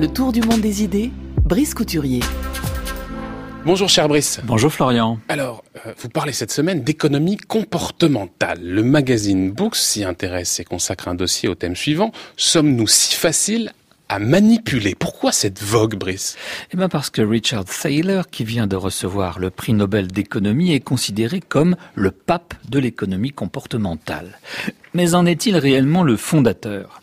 Le tour du monde des idées, Brice Couturier. Bonjour cher Brice. Bonjour Florian. Alors, euh, vous parlez cette semaine d'économie comportementale. Le magazine Books s'y intéresse et consacre un dossier au thème suivant. Sommes-nous si faciles à manipuler? Pourquoi cette vogue, Brice? Eh bien parce que Richard Thaler, qui vient de recevoir le prix Nobel d'économie, est considéré comme le pape de l'économie comportementale. Mais en est-il réellement le fondateur?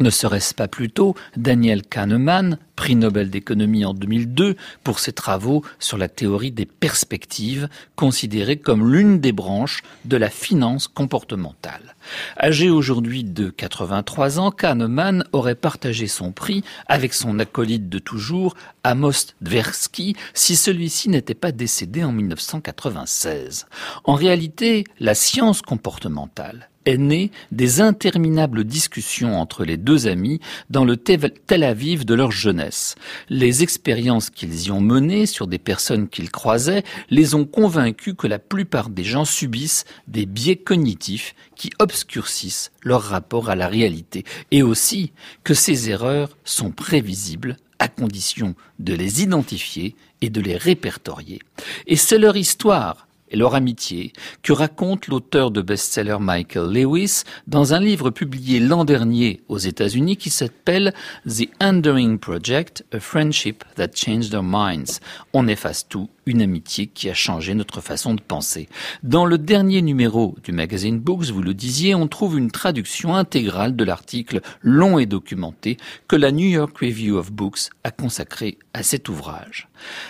Ne serait-ce pas plutôt Daniel Kahneman, prix Nobel d'économie en 2002 pour ses travaux sur la théorie des perspectives, considérée comme l'une des branches de la finance comportementale. Âgé aujourd'hui de 83 ans, Kahneman aurait partagé son prix avec son acolyte de toujours, Amos Tversky, si celui-ci n'était pas décédé en 1996. En réalité, la science comportementale est née des interminables discussions entre les deux amis dans le Tel Aviv de leur jeunesse. Les expériences qu'ils y ont menées sur des personnes qu'ils croisaient les ont convaincus que la plupart des gens subissent des biais cognitifs qui obscurcissent leur rapport à la réalité et aussi que ces erreurs sont prévisibles à condition de les identifier et de les répertorier. Et c'est leur histoire et leur amitié que raconte l'auteur de best-seller Michael Lewis dans un livre publié l'an dernier aux États-Unis qui s'appelle The Enduring Project, A Friendship That Changed Our Minds. On efface tout une amitié qui a changé notre façon de penser. Dans le dernier numéro du magazine Books, vous le disiez, on trouve une traduction intégrale de l'article long et documenté que la New York Review of Books a consacré à cet ouvrage.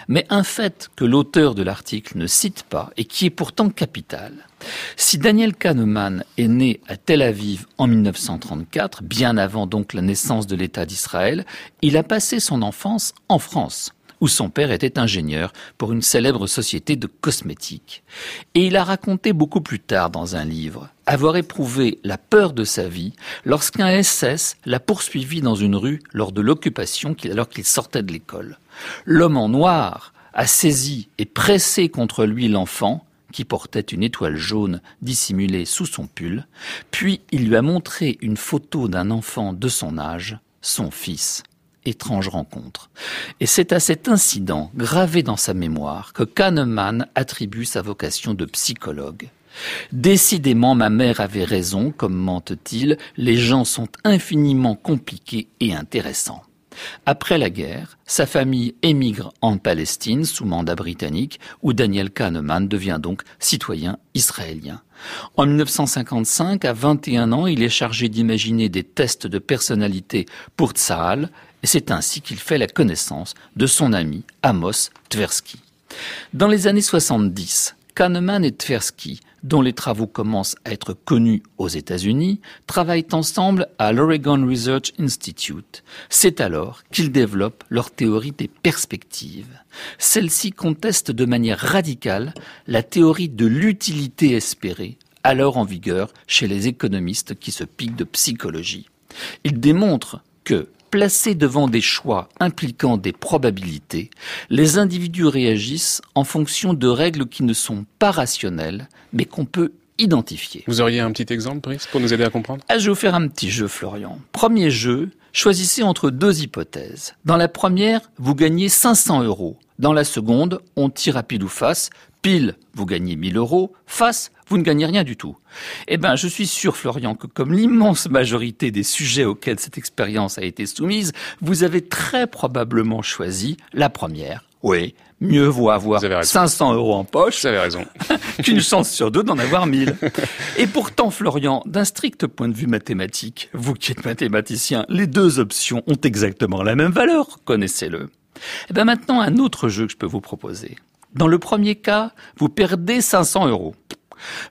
Mais un fait que l'auteur de l'article ne cite pas et qui est pourtant capital. Si Daniel Kahneman est né à Tel Aviv en 1934, bien avant donc la naissance de l'État d'Israël, il a passé son enfance en France où son père était ingénieur pour une célèbre société de cosmétiques. Et il a raconté beaucoup plus tard dans un livre avoir éprouvé la peur de sa vie lorsqu'un SS l'a poursuivi dans une rue lors de l'occupation alors qu'il sortait de l'école. L'homme en noir a saisi et pressé contre lui l'enfant, qui portait une étoile jaune dissimulée sous son pull, puis il lui a montré une photo d'un enfant de son âge, son fils étrange rencontre. Et c'est à cet incident gravé dans sa mémoire que Kahneman attribue sa vocation de psychologue. Décidément, ma mère avait raison, commente-t-il, les gens sont infiniment compliqués et intéressants. Après la guerre, sa famille émigre en Palestine sous mandat britannique, où Daniel Kahneman devient donc citoyen israélien. En 1955, à 21 ans, il est chargé d'imaginer des tests de personnalité pour Tsahal, et c'est ainsi qu'il fait la connaissance de son ami Amos Tversky. Dans les années 70, Kahneman et Tversky, dont les travaux commencent à être connus aux États-Unis, travaillent ensemble à l'Oregon Research Institute. C'est alors qu'ils développent leur théorie des perspectives. Celle-ci conteste de manière radicale la théorie de l'utilité espérée, alors en vigueur chez les économistes qui se piquent de psychologie. Ils démontrent que Placés devant des choix impliquant des probabilités, les individus réagissent en fonction de règles qui ne sont pas rationnelles, mais qu'on peut identifier. Vous auriez un petit exemple, Brice, pour nous aider à comprendre? Ah, Je vais vous faire un petit jeu, Florian. Premier jeu, choisissez entre deux hypothèses. Dans la première, vous gagnez 500 euros. Dans la seconde, on tire à pile ou face. Pile, vous gagnez 1000 euros. Face, vous ne gagnez rien du tout. Eh ben, je suis sûr, Florian, que comme l'immense majorité des sujets auxquels cette expérience a été soumise, vous avez très probablement choisi la première. Oui, mieux vaut avoir 500 euros en poche. Vous avez raison. qu'une chance sur deux d'en avoir 1000. Et pourtant, Florian, d'un strict point de vue mathématique, vous qui êtes mathématicien, les deux options ont exactement la même valeur, connaissez-le. Eh ben maintenant, un autre jeu que je peux vous proposer. Dans le premier cas, vous perdez 500 euros.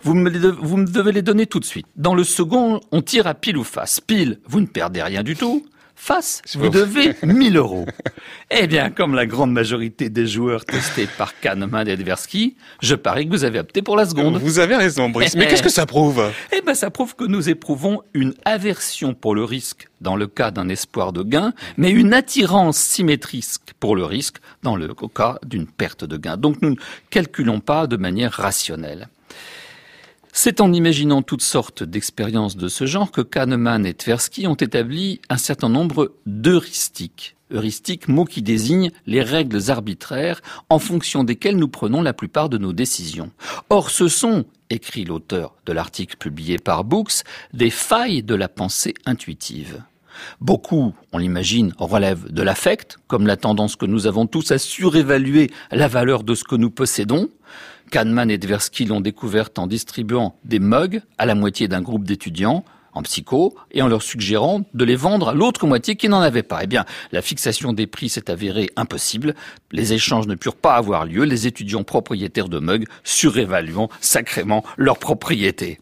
Vous me, devez les donner tout de suite. Dans le second, on tire à pile ou face. Pile, vous ne perdez rien du tout. Face, vous devez 1000 euros. Eh bien, comme la grande majorité des joueurs testés par Kahneman et Dversky, je parie que vous avez opté pour la seconde. Vous avez raison, Brice. Mais qu'est-ce que ça prouve? Eh bien, ça prouve que nous éprouvons une aversion pour le risque dans le cas d'un espoir de gain, mais une attirance symétrique pour le risque dans le cas d'une perte de gain. Donc, nous ne calculons pas de manière rationnelle. C'est en imaginant toutes sortes d'expériences de ce genre que Kahneman et Tversky ont établi un certain nombre d'heuristiques. Heuristique, mot qui désigne les règles arbitraires en fonction desquelles nous prenons la plupart de nos décisions. Or, ce sont, écrit l'auteur de l'article publié par Books, des failles de la pensée intuitive. Beaucoup, on l'imagine, relèvent de l'affect, comme la tendance que nous avons tous à surévaluer la valeur de ce que nous possédons. Kahneman et Tversky l'ont découverte en distribuant des mugs à la moitié d'un groupe d'étudiants en psycho et en leur suggérant de les vendre à l'autre moitié qui n'en avait pas. Eh bien, la fixation des prix s'est avérée impossible. Les échanges ne purent pas avoir lieu. Les étudiants propriétaires de mugs surévaluant sacrément leur propriété.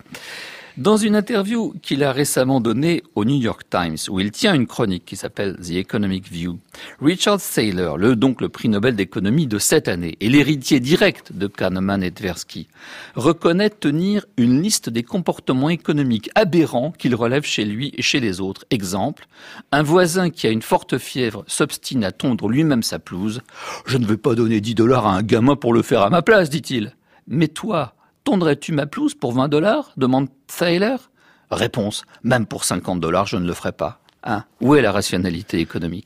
Dans une interview qu'il a récemment donnée au New York Times, où il tient une chronique qui s'appelle The Economic View, Richard Saylor, le, donc le prix Nobel d'économie de cette année et l'héritier direct de Kahneman et Tversky, reconnaît tenir une liste des comportements économiques aberrants qu'il relève chez lui et chez les autres. Exemple, un voisin qui a une forte fièvre s'obstine à tondre lui-même sa pelouse. Je ne veux pas donner 10 dollars à un gamin pour le faire à ma place, dit-il. Mais toi, Tondrais-tu ma pelouse pour 20 dollars? demande Thaler. Réponse, même pour 50 dollars, je ne le ferai pas. Hein? Où est la rationalité économique?